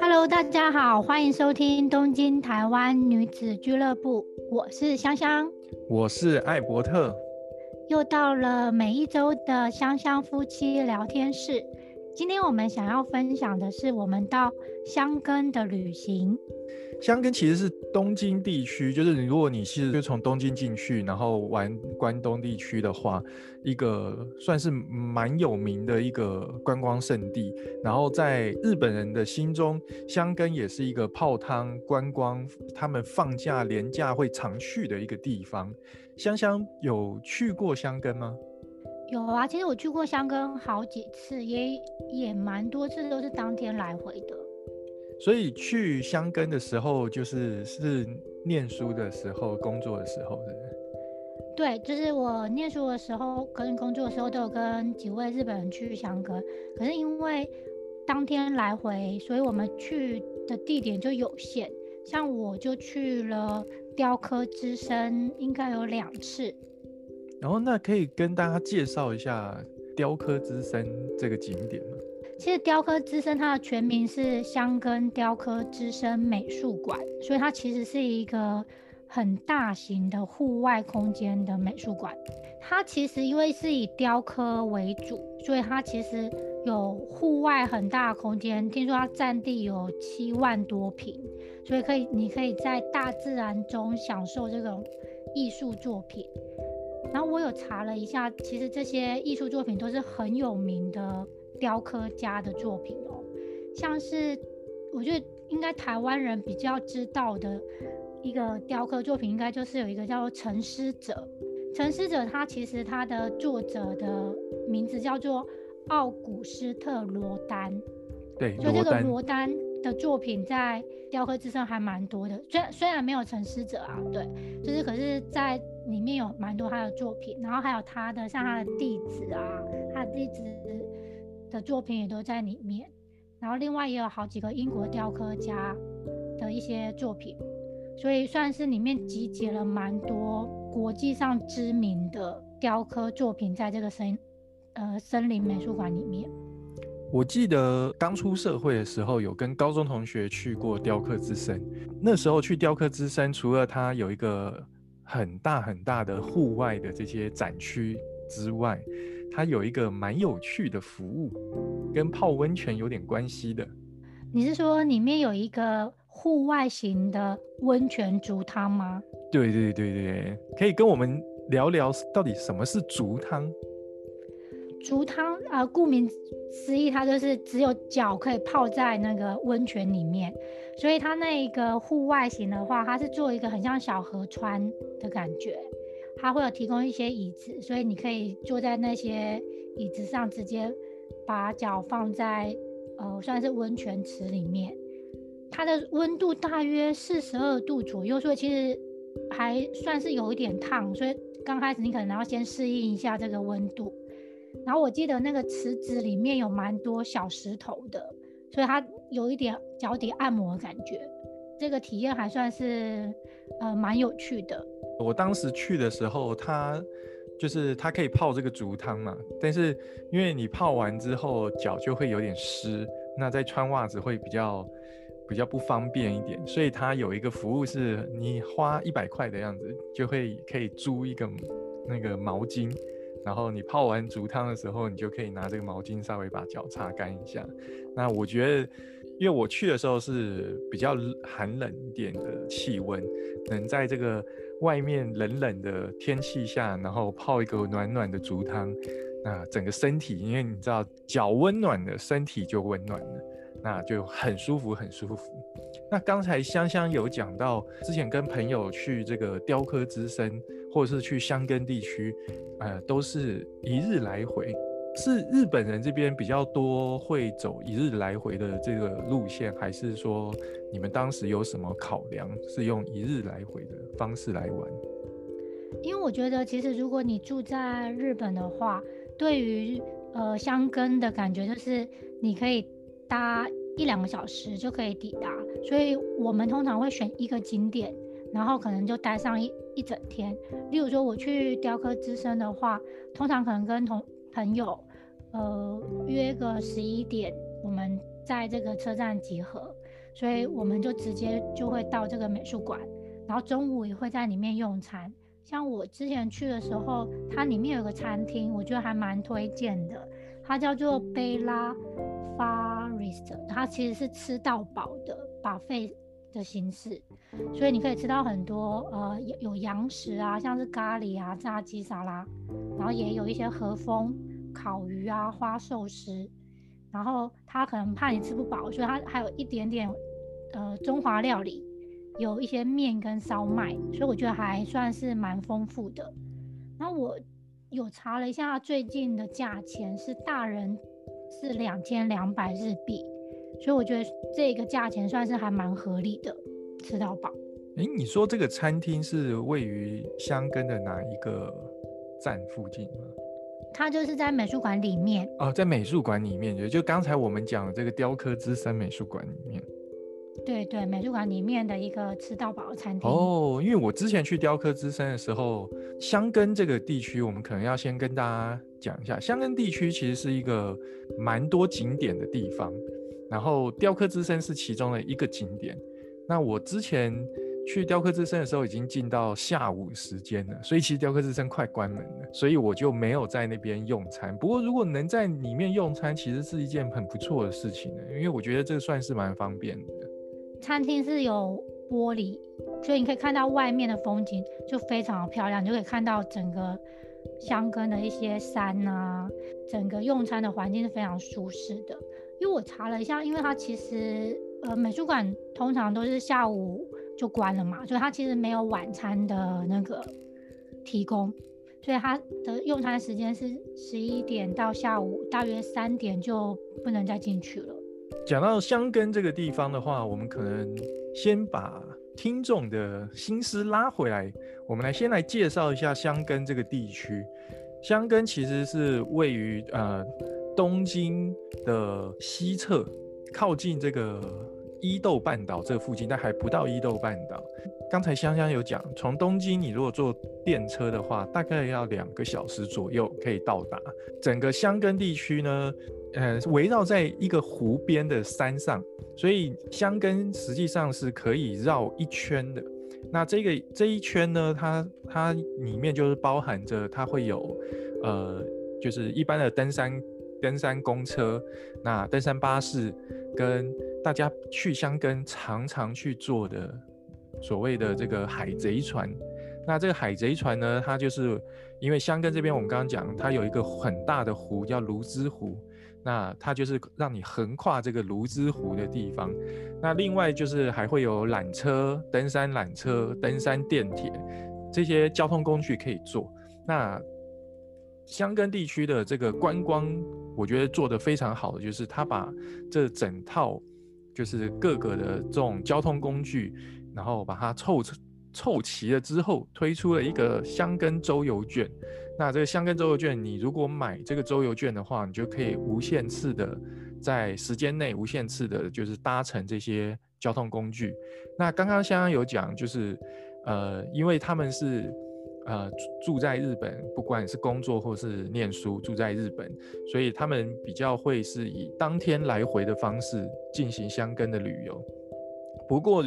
Hello，大家好，欢迎收听东京台湾女子俱乐部，我是香香，我是艾伯特，又到了每一周的香香夫妻聊天室。今天我们想要分享的是我们到香根的旅行。香根其实是东京地区，就是如果你是就从东京进去，然后玩关东地区的话，一个算是蛮有名的一个观光胜地。然后在日本人的心中，香根也是一个泡汤观光，他们放假连假会常去的一个地方。香香有去过香根吗？有啊，其实我去过香根好几次，也也蛮多次都是当天来回的。所以去香根的时候，就是是念书的时候、工作的时候，对不对？对，就是我念书的时候跟工作的时候都有跟几位日本人去香根。可是因为当天来回，所以我们去的地点就有限。像我就去了雕刻之声，应该有两次。然后那可以跟大家介绍一下雕刻之森这个景点吗？其实雕刻之森它的全名是香根雕刻之森美术馆，所以它其实是一个很大型的户外空间的美术馆。它其实因为是以雕刻为主，所以它其实有户外很大的空间。听说它占地有七万多平，所以可以你可以在大自然中享受这种艺术作品。然后我有查了一下，其实这些艺术作品都是很有名的。雕刻家的作品哦，像是我觉得应该台湾人比较知道的一个雕刻作品，应该就是有一个叫做沉思者。沉思者他其实他的作者的名字叫做奥古斯特罗丹。对，就这个罗丹的作品在雕刻之上还蛮多的，虽然虽然没有陈思者啊，对，就是可是在里面有蛮多他的作品，然后还有他的像他的弟子啊，他的弟子。的作品也都在里面，然后另外也有好几个英国雕刻家的一些作品，所以算是里面集结了蛮多国际上知名的雕刻作品，在这个森呃森林美术馆里面。我记得刚出社会的时候，有跟高中同学去过雕刻之森。那时候去雕刻之森，除了它有一个很大很大的户外的这些展区之外，它有一个蛮有趣的服务，跟泡温泉有点关系的。你是说里面有一个户外型的温泉竹汤吗？对对对对，可以跟我们聊聊到底什么是竹汤？竹汤啊，顾名思义，它就是只有脚可以泡在那个温泉里面，所以它那个户外型的话，它是做一个很像小河川的感觉。它会有提供一些椅子，所以你可以坐在那些椅子上，直接把脚放在呃算是温泉池里面。它的温度大约四十二度左右，所以其实还算是有一点烫，所以刚开始你可能要先适应一下这个温度。然后我记得那个池子里面有蛮多小石头的，所以它有一点脚底按摩的感觉。这个体验还算是呃蛮有趣的。我当时去的时候，它就是它可以泡这个竹汤嘛，但是因为你泡完之后脚就会有点湿，那再穿袜子会比较比较不方便一点，所以它有一个服务是你花一百块的样子，就会可以租一个那个毛巾，然后你泡完竹汤的时候，你就可以拿这个毛巾稍微把脚擦干一下。那我觉得。因为我去的时候是比较寒冷一点的气温，能在这个外面冷冷的天气下，然后泡一个暖暖的竹汤，那整个身体，因为你知道脚温暖的身体就温暖了，那就很舒服，很舒服。那刚才香香有讲到，之前跟朋友去这个雕刻之森，或者是去香根地区，呃，都是一日来回。是日本人这边比较多会走一日来回的这个路线，还是说你们当时有什么考量，是用一日来回的方式来玩？因为我觉得，其实如果你住在日本的话，对于呃香根的感觉，就是你可以搭一两个小时就可以抵达，所以我们通常会选一个景点，然后可能就待上一一整天。例如说我去雕刻之森的话，通常可能跟同朋友。呃约个十一点，我们在这个车站集合，所以我们就直接就会到这个美术馆，然后中午也会在里面用餐。像我之前去的时候，它里面有个餐厅，我觉得还蛮推荐的，它叫做贝拉 Forest，它其实是吃到饱的把费的形式，所以你可以吃到很多呃有有洋食啊，像是咖喱啊、炸鸡沙拉，然后也有一些和风烤鱼啊、花寿司，然后他可能怕你吃不饱，所以他还有一点点呃中华料理。有一些面跟烧麦，所以我觉得还算是蛮丰富的。然后我有查了一下最近的价钱，是大人是两千两百日币，所以我觉得这个价钱算是还蛮合理的，吃到饱。哎，你说这个餐厅是位于香根的哪一个站附近吗？它就是在美术馆里面哦，在美术馆里面，就就刚才我们讲的这个雕刻之森美术馆里面。对对，美术馆里面的一个吃到饱的餐厅哦。因为我之前去雕刻之森的时候，香根这个地区，我们可能要先跟大家讲一下，香根地区其实是一个蛮多景点的地方，然后雕刻之森是其中的一个景点。那我之前去雕刻之森的时候，已经进到下午时间了，所以其实雕刻之森快关门了，所以我就没有在那边用餐。不过如果能在里面用餐，其实是一件很不错的事情呢，因为我觉得这算是蛮方便的。餐厅是有玻璃，所以你可以看到外面的风景，就非常漂亮，你就可以看到整个香根的一些山啊，整个用餐的环境是非常舒适的。因为我查了一下，因为它其实呃美术馆通常都是下午就关了嘛，所以它其实没有晚餐的那个提供，所以它的用餐时间是十一点到下午大约三点就不能再进去了。讲到香根这个地方的话，我们可能先把听众的心思拉回来，我们来先来介绍一下香根这个地区。香根其实是位于呃东京的西侧，靠近这个伊豆半岛这附近，但还不到伊豆半岛。刚才香香有讲，从东京你如果坐电车的话，大概要两个小时左右可以到达。整个香根地区呢？呃，围绕在一个湖边的山上，所以香根实际上是可以绕一圈的。那这个这一圈呢，它它里面就是包含着它会有，呃，就是一般的登山登山公车，那登山巴士跟大家去香根常常去坐的所谓的这个海贼船。那这个海贼船呢，它就是因为香根这边我们刚刚讲，它有一个很大的湖叫卢兹湖。那它就是让你横跨这个卢兹湖的地方。那另外就是还会有缆车、登山缆车、登山电铁这些交通工具可以坐。那香根地区的这个观光，我觉得做得非常好的，就是它把这整套就是各个的这种交通工具，然后把它凑凑齐了之后，推出了一个香根周游券。那这个香根周游券，你如果买这个周游券的话，你就可以无限次的在时间内无限次的，就是搭乘这些交通工具。那刚刚香香有讲，就是呃，因为他们是呃住在日本，不管是工作或是念书，住在日本，所以他们比较会是以当天来回的方式进行香根的旅游。不过，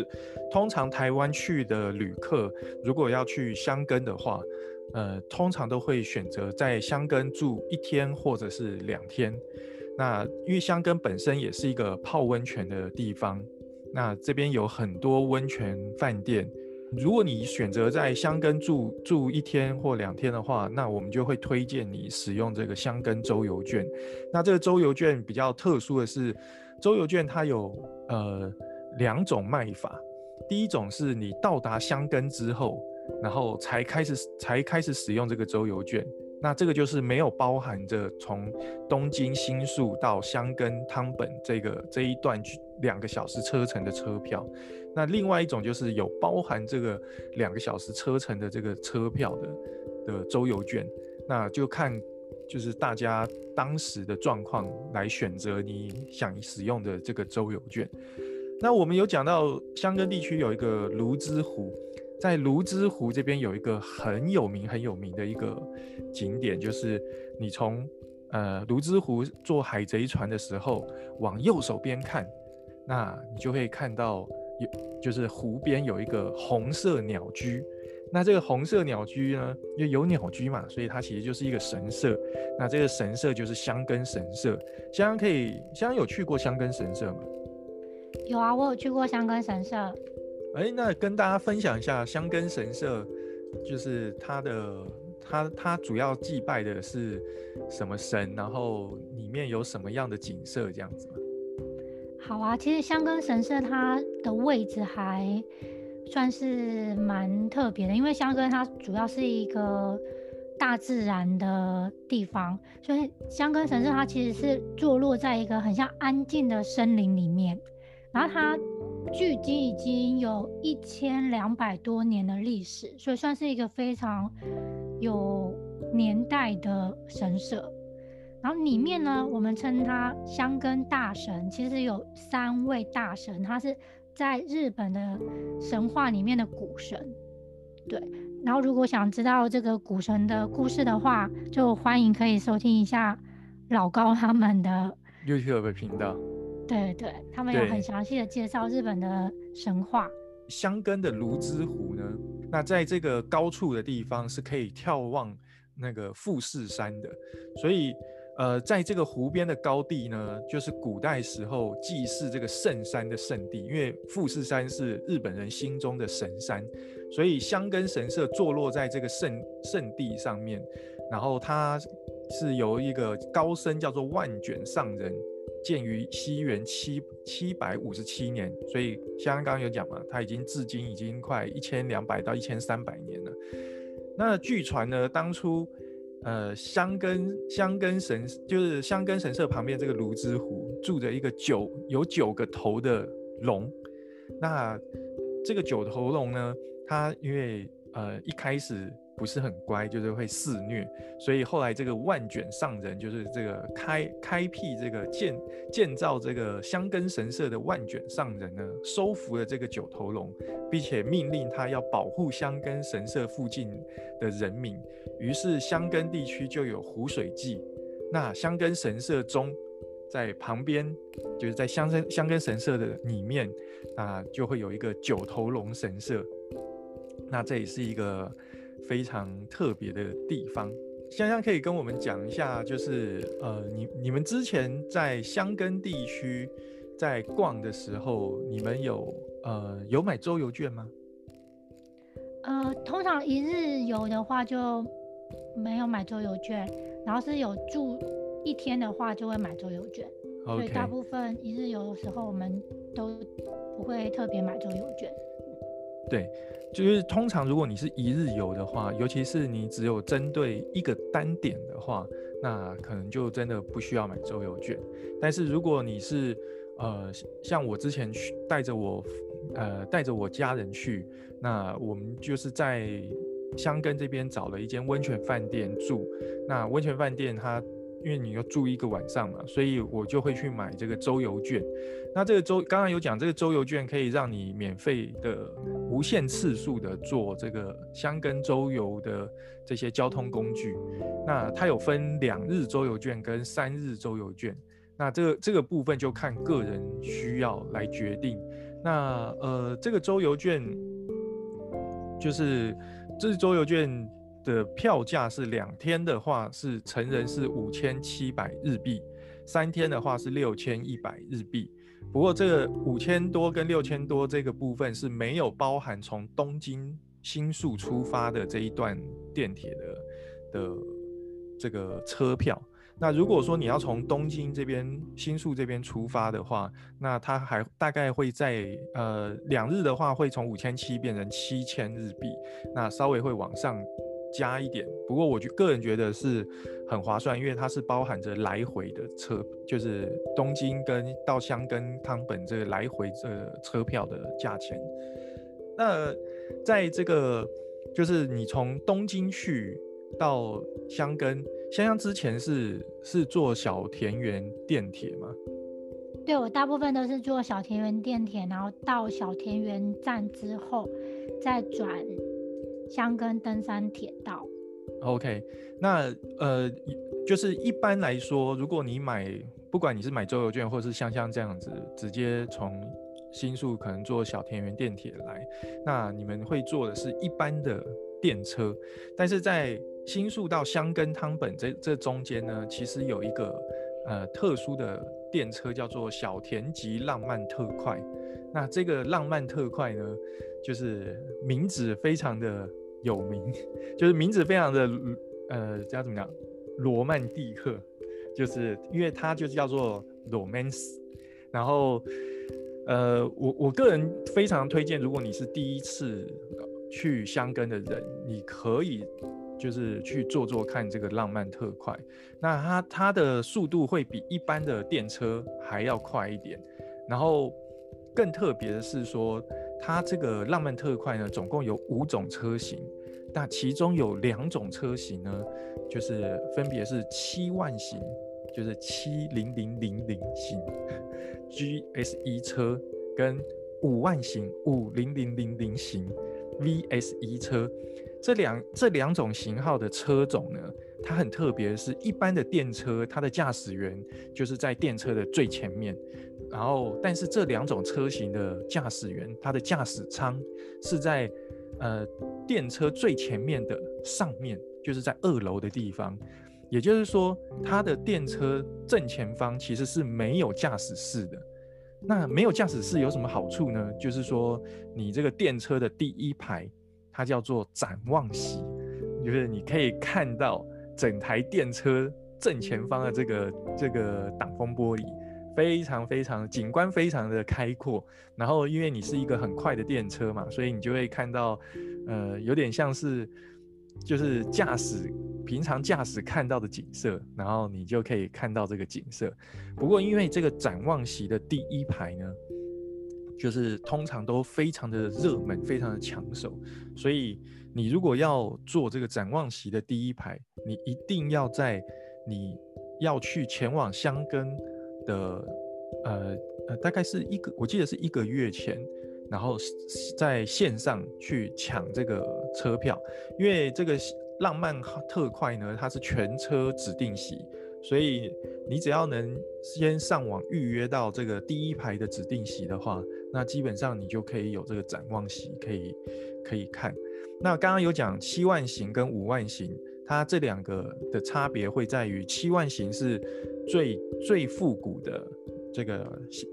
通常台湾去的旅客如果要去香根的话，呃，通常都会选择在香根住一天或者是两天。那因为香根本身也是一个泡温泉的地方，那这边有很多温泉饭店。如果你选择在香根住住一天或两天的话，那我们就会推荐你使用这个香根周游券。那这个周游券比较特殊的是，周游券它有呃两种卖法。第一种是你到达香根之后。然后才开始才开始使用这个周游券，那这个就是没有包含着从东京新宿到香根汤本这个这一段两个小时车程的车票。那另外一种就是有包含这个两个小时车程的这个车票的的周游券，那就看就是大家当时的状况来选择你想使用的这个周游券。那我们有讲到香根地区有一个泸沽湖。在泸沽湖这边有一个很有名、很有名的一个景点，就是你从呃泸沽湖坐海贼船的时候，往右手边看，那你就会看到有就是湖边有一个红色鸟居。那这个红色鸟居呢，因为有鸟居嘛，所以它其实就是一个神社。那这个神社就是香根神社。香香可以，香香有去过香根神社吗？有啊，我有去过香根神社。哎，那跟大家分享一下香根神社，就是它的它它主要祭拜的是什么神，然后里面有什么样的景色这样子吗？好啊，其实香根神社它的位置还。算是蛮特别的，因为香根它主要是一个大自然的地方，所以香根神社它其实是坐落在一个很像安静的森林里面，然后它距今已经有一千两百多年的历史，所以算是一个非常有年代的神社。然后里面呢，我们称它香根大神，其实有三位大神，他是。在日本的神话里面的古神，对。然后如果想知道这个古神的故事的话，就欢迎可以收听一下老高他们的 YouTube 频道。对对，他们有很详细的介绍日本的神话。香根的芦之湖呢，那在这个高处的地方是可以眺望那个富士山的，所以。呃，在这个湖边的高地呢，就是古代时候祭祀这个圣山的圣地，因为富士山是日本人心中的神山，所以香根神社坐落在这个圣圣地上面。然后它是由一个高僧叫做万卷上人建于西元七七百五十七年，所以像刚刚有讲嘛，它已经至今已经快一千两百到一千三百年了。那据传呢，当初。呃，香根香根神就是香根神社旁边这个芦之湖住着一个九有九个头的龙。那这个九头龙呢，它因为呃一开始。不是很乖，就是会肆虐，所以后来这个万卷上人，就是这个开开辟这个建建造这个香根神社的万卷上人呢，收服了这个九头龙，并且命令他要保护香根神社附近的人民。于是香根地区就有湖水祭。那香根神社中，在旁边就是在香根香根神社的里面，那就会有一个九头龙神社。那这也是一个。非常特别的地方，香香可以跟我们讲一下，就是呃，你你们之前在香根地区在逛的时候，你们有呃有买周游券吗？呃，通常一日游的话就没有买周游券，然后是有住一天的话就会买周游券，所以大部分一日游的时候我们都不会特别买周游券。对。就是通常，如果你是一日游的话，尤其是你只有针对一个单点的话，那可能就真的不需要买周游券。但是如果你是呃像我之前去带着我呃带着我家人去，那我们就是在香根这边找了一间温泉饭店住。那温泉饭店它因为你要住一个晚上嘛，所以我就会去买这个周游券。那这个周刚刚有讲，这个周游券可以让你免费的、无限次数的做这个香根周游的这些交通工具。那它有分两日周游券跟三日周游券。那这个这个部分就看个人需要来决定。那呃，这个周游券就是这是周游券的票价是两天的话是成人是五千七百日币，三天的话是六千一百日币。不过这个五千多跟六千多这个部分是没有包含从东京新宿出发的这一段电铁的的这个车票。那如果说你要从东京这边新宿这边出发的话，那它还大概会在呃两日的话会从五千七变成七千日币，那稍微会往上。加一点，不过我觉个人觉得是很划算，因为它是包含着来回的车，就是东京跟到香根汤本这个来回这车票的价钱。那在这个就是你从东京去到香根，香香之前是是坐小田园电铁吗？对，我大部分都是坐小田园电铁，然后到小田园站之后再转。香根登山铁道 OK，那呃，就是一般来说，如果你买，不管你是买周游券，或者是香香这样子，直接从新宿可能坐小田园电铁来，那你们会坐的是一般的电车，但是在新宿到香根汤本这这中间呢，其实有一个呃特殊的电车叫做小田急浪漫特快。那这个浪漫特快呢，就是名字非常的有名，就是名字非常的呃叫怎么讲，罗曼蒂克，就是因为它就是叫做 romance。然后呃我我个人非常推荐，如果你是第一次去香根的人，你可以就是去坐坐看这个浪漫特快。那它它的速度会比一般的电车还要快一点，然后。更特别的是说，它这个浪漫特快呢，总共有五种车型，那其中有两种车型呢，就是分别是七万型，就是七零零零零型 GSE 车，跟五万型五零零零零型 VSE 车。这两这两种型号的车种呢，它很特别，是一般的电车，它的驾驶员就是在电车的最前面。然后，但是这两种车型的驾驶员，他的驾驶舱是在呃电车最前面的上面，就是在二楼的地方。也就是说，他的电车正前方其实是没有驾驶室的。那没有驾驶室有什么好处呢？就是说，你这个电车的第一排，它叫做展望席，就是你可以看到整台电车正前方的这个这个挡风玻璃。非常非常景观非常的开阔，然后因为你是一个很快的电车嘛，所以你就会看到，呃，有点像是就是驾驶平常驾驶看到的景色，然后你就可以看到这个景色。不过因为这个展望席的第一排呢，就是通常都非常的热门，非常的抢手，所以你如果要坐这个展望席的第一排，你一定要在你要去前往香根。的呃呃，大概是一个，我记得是一个月前，然后在线上去抢这个车票，因为这个浪漫特快呢，它是全车指定席，所以你只要能先上网预约到这个第一排的指定席的话，那基本上你就可以有这个展望席可以可以看。那刚刚有讲七万型跟五万型。它这两个的差别会在于，七万型是最最复古的这个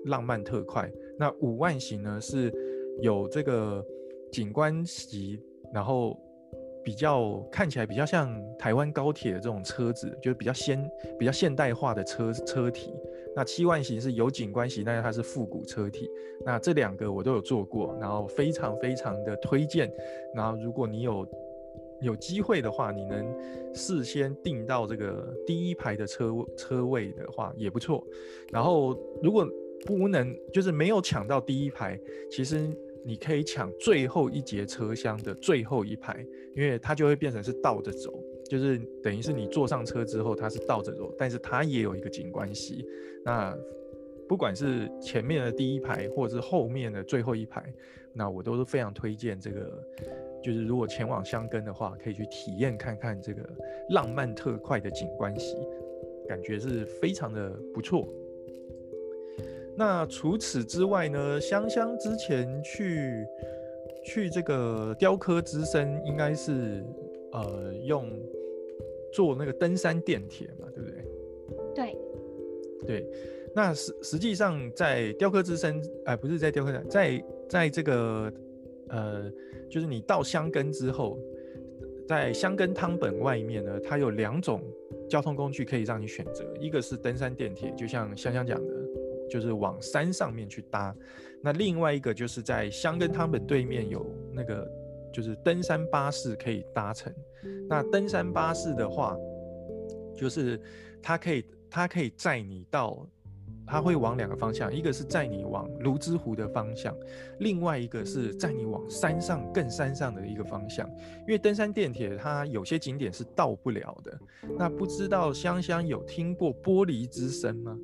浪漫特快，那五万型呢是有这个景观席，然后比较看起来比较像台湾高铁的这种车子，就是比较先比较现代化的车车体。那七万型是有景观席，但是它是复古车体。那这两个我都有坐过，然后非常非常的推荐。然后如果你有有机会的话，你能事先订到这个第一排的车车位的话也不错。然后如果不能，就是没有抢到第一排，其实你可以抢最后一节车厢的最后一排，因为它就会变成是倒着走，就是等于是你坐上车之后它是倒着走，但是它也有一个景观席。那不管是前面的第一排，或者是后面的最后一排，那我都是非常推荐这个。就是如果前往香根的话，可以去体验看看这个浪漫特快的景观席，感觉是非常的不错。那除此之外呢，香香之前去去这个雕刻之森，应该是呃用坐那个登山电铁嘛，对不对？对，对。那实实际上在雕刻之森，哎，不是在雕刻在在这个。呃，就是你到香根之后，在香根汤本外面呢，它有两种交通工具可以让你选择，一个是登山电铁，就像香香讲的，就是往山上面去搭；那另外一个就是在香根汤本对面有那个就是登山巴士可以搭乘。那登山巴士的话，就是它可以它可以载你到。它会往两个方向，一个是载你往泸沽湖的方向，另外一个是载你往山上更山上的一个方向。因为登山电铁它有些景点是到不了的。那不知道香香有听过玻璃之声吗？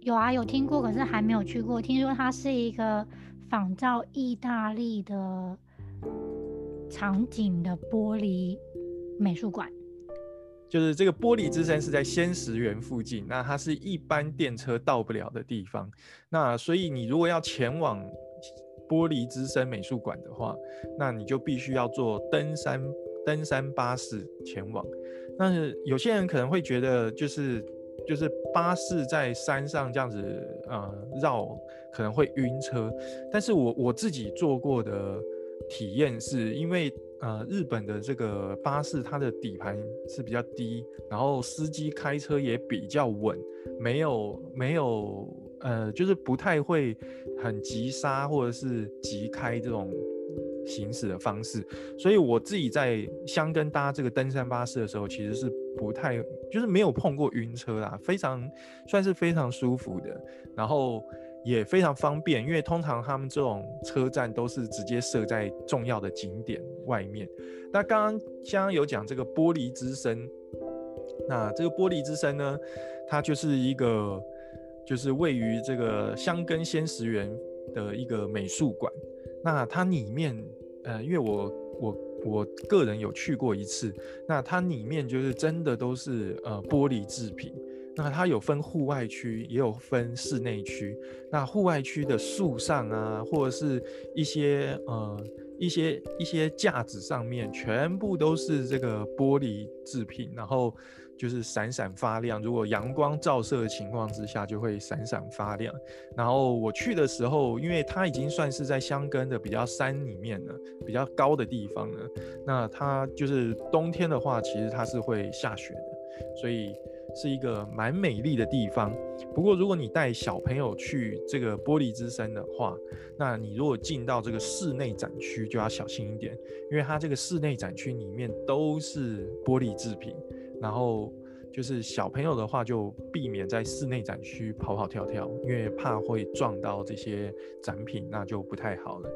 有啊，有听过，可是还没有去过。听说它是一个仿照意大利的场景的玻璃美术馆。就是这个玻璃之森是在仙石园附近，那它是一般电车到不了的地方。那所以你如果要前往玻璃之森美术馆的话，那你就必须要坐登山登山巴士前往。但是有些人可能会觉得，就是就是巴士在山上这样子呃绕可能会晕车，但是我我自己坐过的体验是因为。呃，日本的这个巴士，它的底盘是比较低，然后司机开车也比较稳，没有没有呃，就是不太会很急刹或者是急开这种行驶的方式。所以我自己在香根搭这个登山巴士的时候，其实是不太就是没有碰过晕车啦，非常算是非常舒服的。然后。也非常方便，因为通常他们这种车站都是直接设在重要的景点外面。那刚刚刚刚有讲这个玻璃之森，那这个玻璃之森呢，它就是一个就是位于这个香根仙石园的一个美术馆。那它里面，呃，因为我我我个人有去过一次，那它里面就是真的都是呃玻璃制品。那它有分户外区，也有分室内区。那户外区的树上啊，或者是一些呃一些一些架子上面，全部都是这个玻璃制品，然后就是闪闪发亮。如果阳光照射的情况之下，就会闪闪发亮。然后我去的时候，因为它已经算是在香根的比较山里面了，比较高的地方了。那它就是冬天的话，其实它是会下雪的，所以。是一个蛮美丽的地方，不过如果你带小朋友去这个玻璃之森的话，那你如果进到这个室内展区就要小心一点，因为它这个室内展区里面都是玻璃制品，然后就是小朋友的话就避免在室内展区跑跑跳跳，因为怕会撞到这些展品，那就不太好了。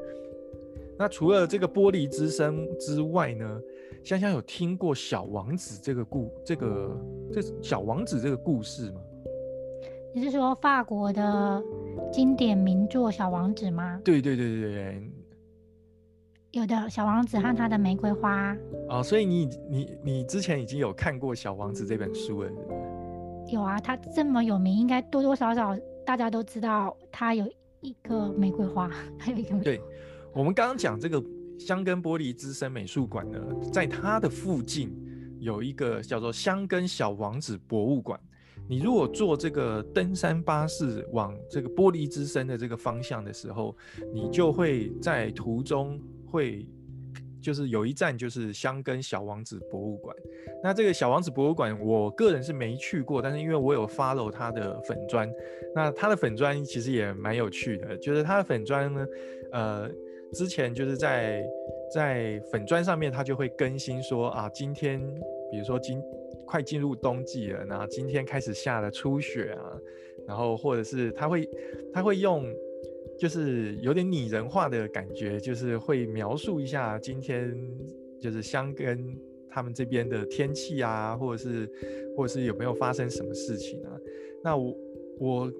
那除了这个玻璃之森之外呢？香香有听过《小王子》这个故这个这小王子这个故事吗？你是说法国的经典名作《小王子》吗？对对对对对，有的《小王子》和他的玫瑰花。哦，所以你你你之前已经有看过《小王子》这本书了？有啊，他这么有名，应该多多少少大家都知道他有一个玫瑰花，还有一个。对，我们刚刚讲这个。香根玻璃之森美术馆呢，在它的附近有一个叫做香根小王子博物馆。你如果坐这个登山巴士往这个玻璃之森的这个方向的时候，你就会在途中会就是有一站就是香根小王子博物馆。那这个小王子博物馆，我个人是没去过，但是因为我有 follow 他的粉砖，那他的粉砖其实也蛮有趣的，就是他的粉砖呢，呃。之前就是在在粉砖上面，他就会更新说啊，今天比如说今快进入冬季了，然后今天开始下了初雪啊，然后或者是他会他会用就是有点拟人化的感觉，就是会描述一下今天就是香根他们这边的天气啊，或者是或者是有没有发生什么事情啊？那我我。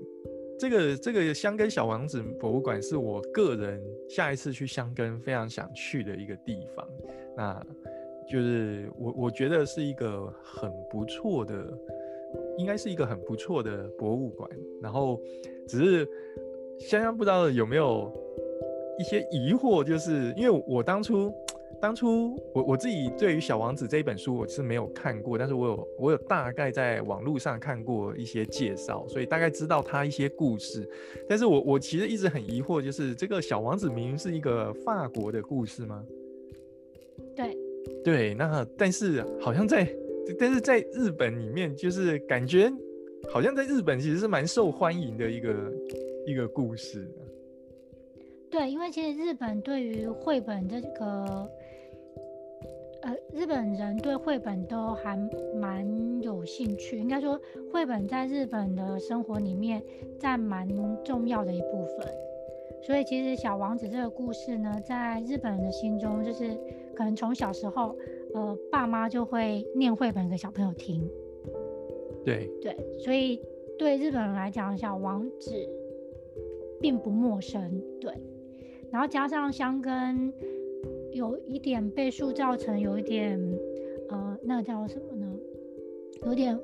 这个这个香根小王子博物馆是我个人下一次去香根非常想去的一个地方，那就是我我觉得是一个很不错的，应该是一个很不错的博物馆。然后只是香香不知道有没有一些疑惑，就是因为我当初。当初我我自己对于《小王子》这一本书我是没有看过，但是我有我有大概在网络上看过一些介绍，所以大概知道他一些故事。但是我我其实一直很疑惑，就是这个《小王子》明明是一个法国的故事吗？对对，那但是好像在但是在日本里面，就是感觉好像在日本其实是蛮受欢迎的一个一个故事。对，因为其实日本对于绘本这个。呃，日本人对绘本都还蛮有兴趣，应该说绘本在日本的生活里面占蛮重要的一部分。所以其实小王子这个故事呢，在日本人的心中，就是可能从小时候，呃，爸妈就会念绘本给小朋友听。对对，所以对日本人来讲，小王子并不陌生。对，然后加上香根。有一点被塑造成有一点，呃，那叫什么呢？有点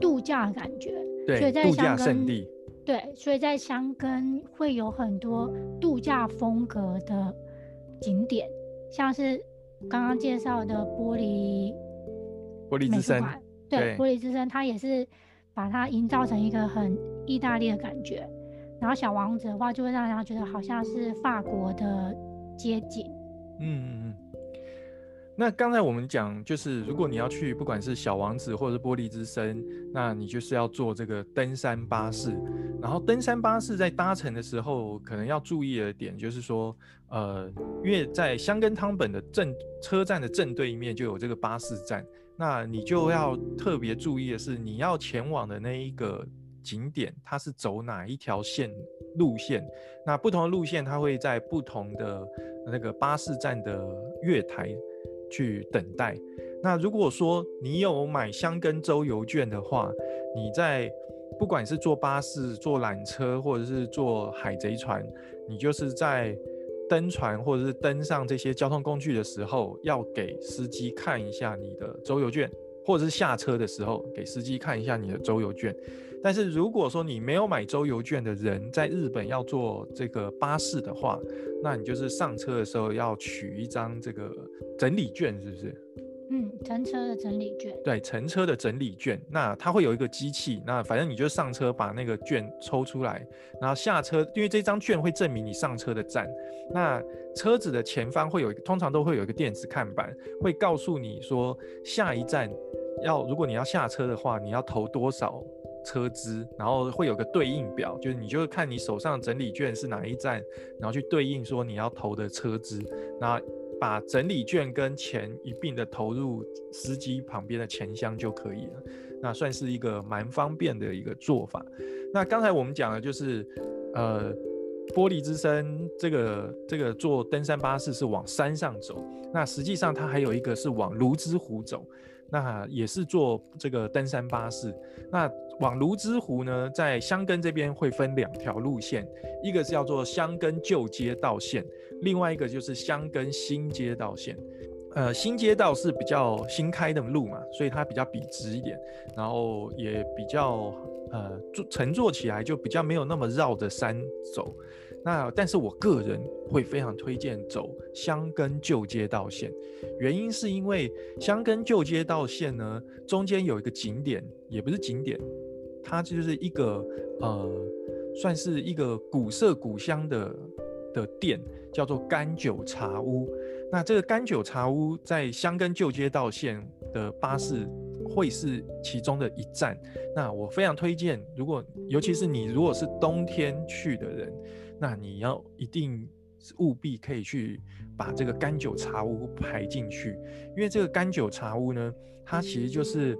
度假的感觉。所以对，在香根胜地，对，所以在香根会有很多度假风格的景点，像是刚刚介绍的玻璃玻璃之声，美术馆，对，对玻璃之声，它也是把它营造成一个很意大利的感觉。然后小王子的话，就会让人家觉得好像是法国的街景。嗯嗯嗯。那刚才我们讲，就是如果你要去，不管是小王子或者是玻璃之声，那你就是要坐这个登山巴士。然后登山巴士在搭乘的时候，可能要注意的点就是说，呃，因为在香根汤本的正车站的正对面就有这个巴士站，那你就要特别注意的是，你要前往的那一个景点，它是走哪一条线路线？那不同的路线，它会在不同的那个巴士站的月台去等待。那如果说你有买香根周游券的话，你在不管是坐巴士、坐缆车，或者是坐海贼船，你就是在登船或者是登上这些交通工具的时候，要给司机看一下你的周游券，或者是下车的时候给司机看一下你的周游券。但是如果说你没有买周游券的人，在日本要坐这个巴士的话，那你就是上车的时候要取一张这个整理券，是不是？嗯，乘车的整理券。对，乘车的整理券，那它会有一个机器，那反正你就上车把那个券抽出来，然后下车，因为这张券会证明你上车的站。那车子的前方会有一个，通常都会有一个电子看板，会告诉你说下一站要，如果你要下车的话，你要投多少车资，然后会有个对应表，就是你就是看你手上整理券是哪一站，然后去对应说你要投的车资，然后把整理券跟钱一并的投入司机旁边的钱箱就可以了。那算是一个蛮方便的一个做法。那刚才我们讲的就是，呃，玻璃之声这个这个坐登山巴士是往山上走，那实际上它还有一个是往泸沽湖走，那也是坐这个登山巴士。那往泸沽湖呢，在香根这边会分两条路线，一个是叫做香根旧街道线，另外一个就是香根新街道线。呃，新街道是比较新开的路嘛，所以它比较笔直一点，然后也比较呃坐乘坐起来就比较没有那么绕着山走。那但是我个人会非常推荐走香根旧街道线，原因是因为香根旧街道线呢中间有一个景点，也不是景点，它就是一个呃算是一个古色古香的的店，叫做甘酒茶屋。那这个甘酒茶屋在香根旧街道线的巴士会是其中的一站。那我非常推荐，如果尤其是你如果是冬天去的人，那你要一定务必可以去把这个甘酒茶屋排进去，因为这个甘酒茶屋呢，它其实就是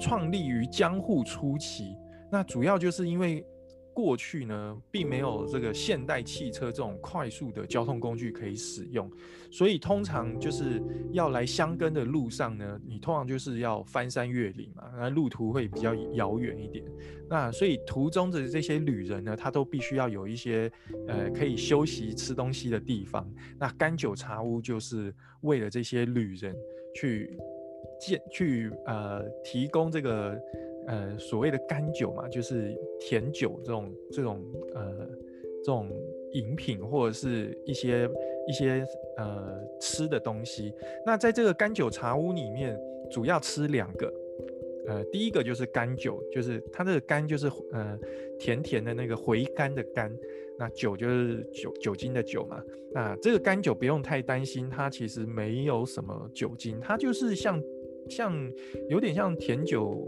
创立于江户初期。那主要就是因为过去呢，并没有这个现代汽车这种快速的交通工具可以使用，所以通常就是要来香根的路上呢，你通常就是要翻山越岭嘛，那路途会比较遥远一点。那所以途中的这些旅人呢，他都必须要有一些呃可以休息吃东西的地方。那甘酒茶屋就是为了这些旅人去建去呃提供这个。呃，所谓的干酒嘛，就是甜酒这种这种呃这种饮品，或者是一些一些呃吃的东西。那在这个干酒茶屋里面，主要吃两个，呃，第一个就是干酒，就是它这个干就是呃甜甜的那个回甘的甘，那酒就是酒酒精的酒嘛。那这个干酒不用太担心，它其实没有什么酒精，它就是像像有点像甜酒。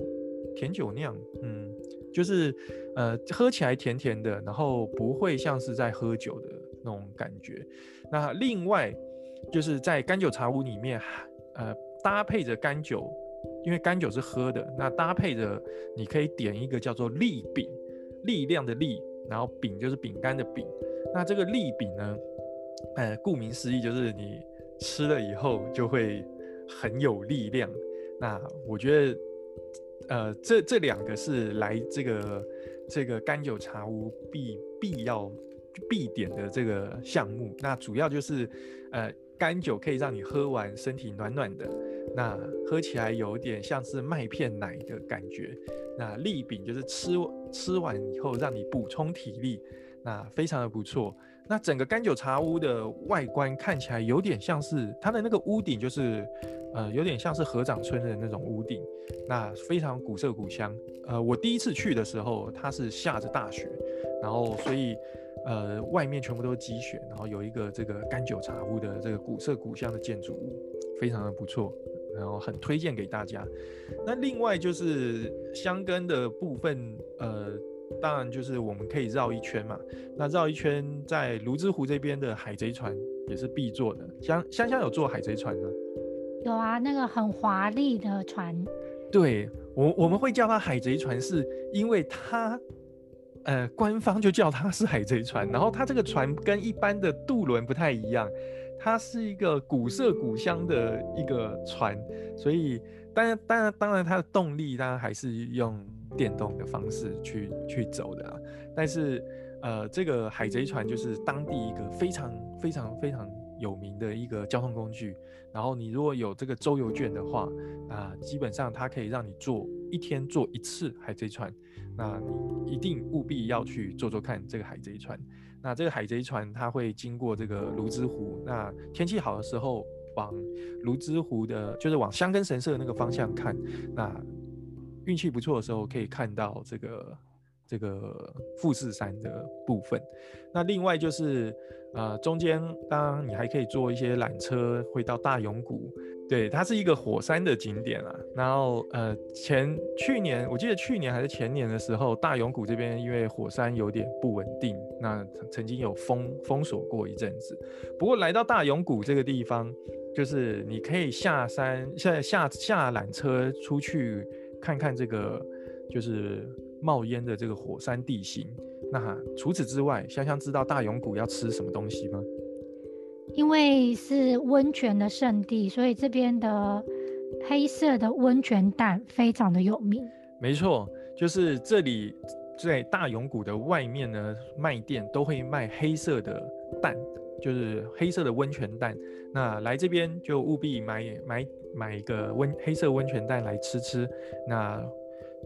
甜酒酿，嗯，就是呃喝起来甜甜的，然后不会像是在喝酒的那种感觉。那另外就是在干酒茶屋里面，呃搭配着干酒，因为干酒是喝的，那搭配着你可以点一个叫做力饼，力量的力，然后饼就是饼干的饼。那这个力饼呢，呃顾名思义就是你吃了以后就会很有力量。那我觉得。呃，这这两个是来这个这个甘酒茶屋必必要必点的这个项目。那主要就是，呃，甘酒可以让你喝完身体暖暖的，那喝起来有点像是麦片奶的感觉。那利饼就是吃吃完以后让你补充体力，那非常的不错。那整个干酒茶屋的外观看起来有点像是它的那个屋顶，就是呃有点像是合掌村的那种屋顶，那非常古色古香。呃，我第一次去的时候，它是下着大雪，然后所以呃外面全部都是积雪，然后有一个这个干酒茶屋的这个古色古香的建筑物，非常的不错，然后很推荐给大家。那另外就是香根的部分，呃。当然，就是我们可以绕一圈嘛。那绕一圈，在泸沽湖这边的海贼船也是必坐的。香香香有坐海贼船吗？有啊，那个很华丽的船。对我我们会叫它海贼船，是因为它，呃，官方就叫它是海贼船。然后它这个船跟一般的渡轮不太一样，它是一个古色古香的一个船，所以当然当然当然它的动力当然还是用。电动的方式去去走的啊，但是呃，这个海贼船就是当地一个非常非常非常有名的一个交通工具。然后你如果有这个周游券的话，啊，基本上它可以让你坐一天坐一次海贼船，那你一定务必要去坐坐看这个海贼船。那这个海贼船它会经过这个泸沽湖，那天气好的时候往泸沽湖的，就是往香根神社那个方向看，那。运气不错的时候，可以看到这个这个富士山的部分。那另外就是，呃，中间当然你还可以坐一些缆车，会到大永谷。对，它是一个火山的景点啊。然后，呃，前去年我记得去年还是前年的时候，大永谷这边因为火山有点不稳定，那曾经有封封锁过一阵子。不过来到大永谷这个地方，就是你可以下山，下下下缆车出去。看看这个就是冒烟的这个火山地形。那除此之外，香香知道大永谷要吃什么东西吗？因为是温泉的圣地，所以这边的黑色的温泉蛋非常的有名。没错，就是这里在大永谷的外面呢，卖店都会卖黑色的蛋，就是黑色的温泉蛋。那来这边就务必买买。买一个温黑色温泉蛋来吃吃，那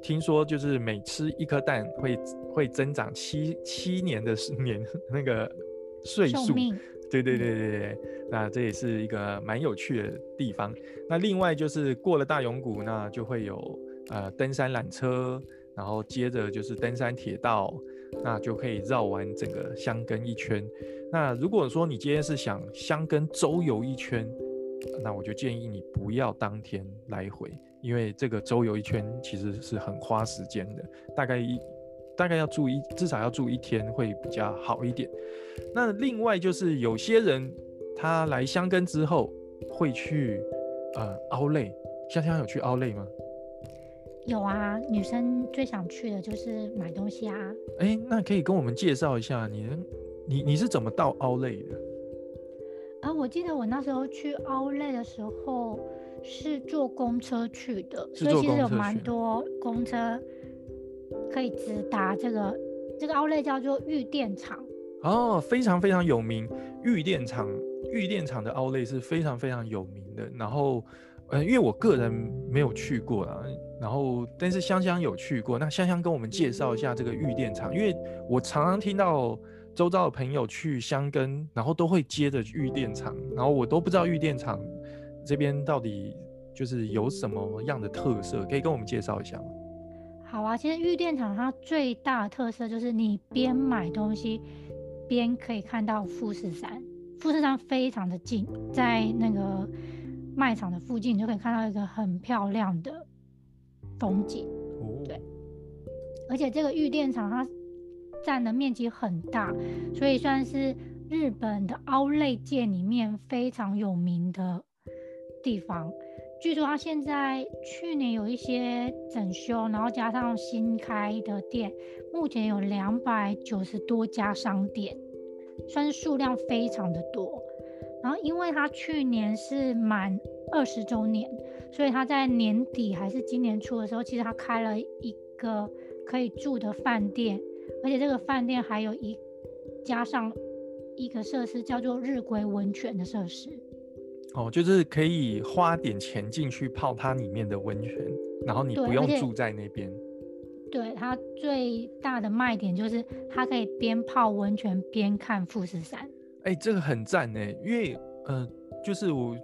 听说就是每吃一颗蛋会会增长七七年的年那个岁数，对对对对对，那这也是一个蛮有趣的地方。那另外就是过了大永谷，那就会有呃登山缆车，然后接着就是登山铁道，那就可以绕完整个箱根一圈。那如果说你今天是想箱根周游一圈。那我就建议你不要当天来回，因为这个周游一圈其实是很花时间的，大概一大概要住一至少要住一天会比较好一点。那另外就是有些人他来香根之后会去呃凹类，香香有去凹类吗？有啊，女生最想去的就是买东西啊。哎，那可以跟我们介绍一下你你你是怎么到凹类的？啊，我记得我那时候去奥莱的时候是坐公车去的，所以其实有蛮多公车可以直达这个这个奥莱叫做玉电厂哦，非常非常有名。玉电厂玉电厂的奥莱是非常非常有名的。然后，呃，因为我个人没有去过啊，然后但是香香有去过。那香香跟我们介绍一下这个玉电厂，因为我常常听到。周遭的朋友去香根，然后都会接着玉电厂，然后我都不知道玉电厂这边到底就是有什么样的特色，可以跟我们介绍一下吗？好啊，其实玉电厂它最大的特色就是你边买东西边可以看到富士山，富士山非常的近，在那个卖场的附近你就可以看到一个很漂亮的风景。哦，对，而且这个玉电厂它。占的面积很大，所以算是日本的凹类界里面非常有名的地方。据说它现在去年有一些整修，然后加上新开的店，目前有两百九十多家商店，算是数量非常的多。然后因为它去年是满二十周年，所以它在年底还是今年初的时候，其实它开了一个可以住的饭店。而且这个饭店还有一加上一个设施，叫做日归温泉的设施。哦，就是可以花点钱进去泡它里面的温泉，然后你不用住在那边。对它最大的卖点就是它可以边泡温泉边看富士山。哎，这个很赞呢，因为呃，就是我。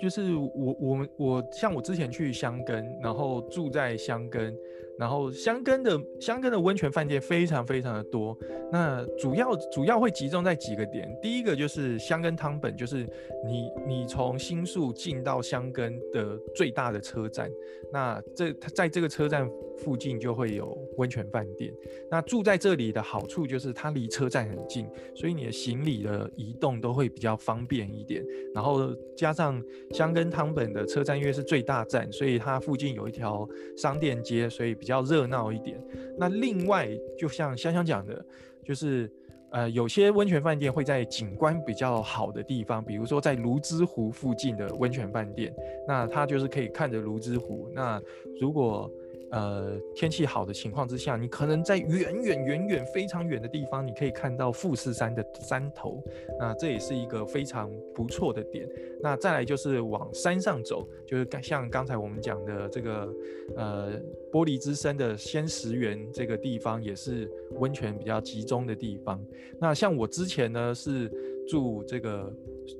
就是我我们我像我之前去香根，然后住在香根，然后香根的香根的温泉饭店非常非常的多。那主要主要会集中在几个点，第一个就是香根汤本，就是你你从新宿进到香根的最大的车站，那这它在这个车站附近就会有温泉饭店。那住在这里的好处就是它离车站很近，所以你的行李的移动都会比较方便一点，然后加上。香根汤本的车站因为是最大站，所以它附近有一条商店街，所以比较较热闹一点。那另外，就像香香讲的，就是呃，有些温泉饭店会在景观比较好的地方，比如说在泸沽湖附近的温泉饭店，那它就是可以看着泸沽湖。那如果呃，天气好的情况之下，你可能在远远远远非常远的地方，你可以看到富士山的山头，那这也是一个非常不错的点。那再来就是往山上走，就是像刚才我们讲的这个呃玻璃之森的仙石园这个地方，也是温泉比较集中的地方。那像我之前呢是住这个。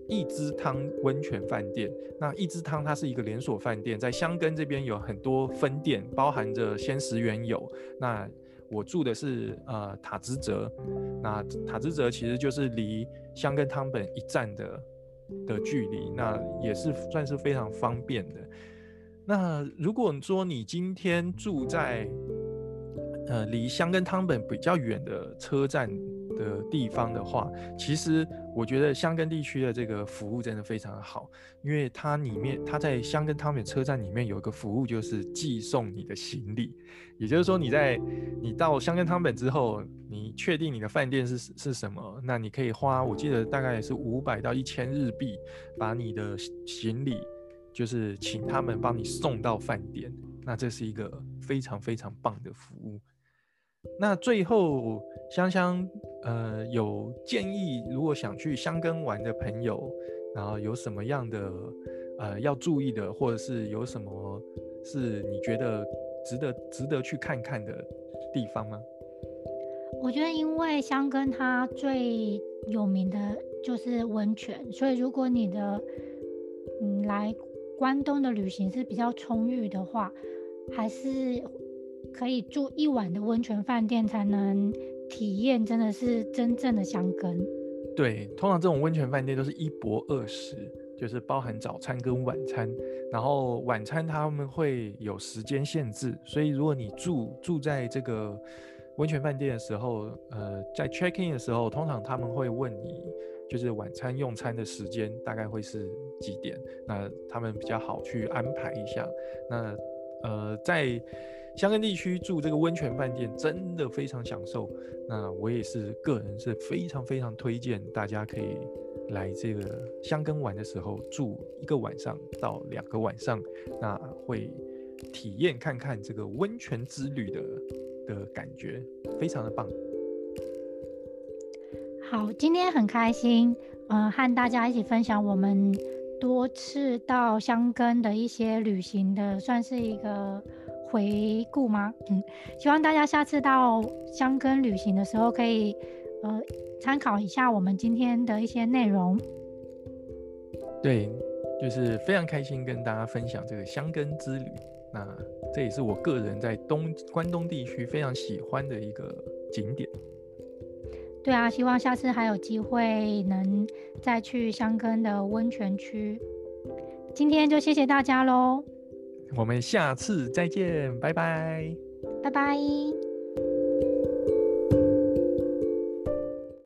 一之汤温泉饭店，那一之汤它是一个连锁饭店，在香根这边有很多分店，包含着仙石原有。那我住的是呃塔之泽，那塔之泽其实就是离香根汤本一站的的距离，那也是算是非常方便的。那如果说你今天住在呃离香根汤本比较远的车站，的地方的话，其实我觉得香根地区的这个服务真的非常好，因为它里面它在香根汤美车站里面有一个服务，就是寄送你的行李。也就是说，你在你到香根汤本之后，你确定你的饭店是是什么，那你可以花，我记得大概是五百到一千日币，把你的行李就是请他们帮你送到饭店。那这是一个非常非常棒的服务。那最后，香香呃有建议，如果想去香根玩的朋友，然后有什么样的呃要注意的，或者是有什么是你觉得值得值得去看看的地方吗？我觉得，因为香根它最有名的就是温泉，所以如果你的嗯来关东的旅行是比较充裕的话，还是。可以住一晚的温泉饭店才能体验，真的是真正的香根。对，通常这种温泉饭店都是一博二十，就是包含早餐跟晚餐。然后晚餐他们会有时间限制，所以如果你住住在这个温泉饭店的时候，呃，在 check in 的时候，通常他们会问你，就是晚餐用餐的时间大概会是几点？那他们比较好去安排一下。那呃，在香根地区住这个温泉饭店真的非常享受，那我也是个人是非常非常推荐大家可以来这个香根玩的时候住一个晚上到两个晚上，那会体验看看这个温泉之旅的的感觉，非常的棒。好，今天很开心，嗯，和大家一起分享我们多次到香根的一些旅行的，算是一个。回顾吗？嗯，希望大家下次到香根旅行的时候，可以呃参考一下我们今天的一些内容。对，就是非常开心跟大家分享这个香根之旅。那这也是我个人在东关东地区非常喜欢的一个景点。对啊，希望下次还有机会能再去香根的温泉区。今天就谢谢大家喽。我们下次再见，拜拜，拜拜。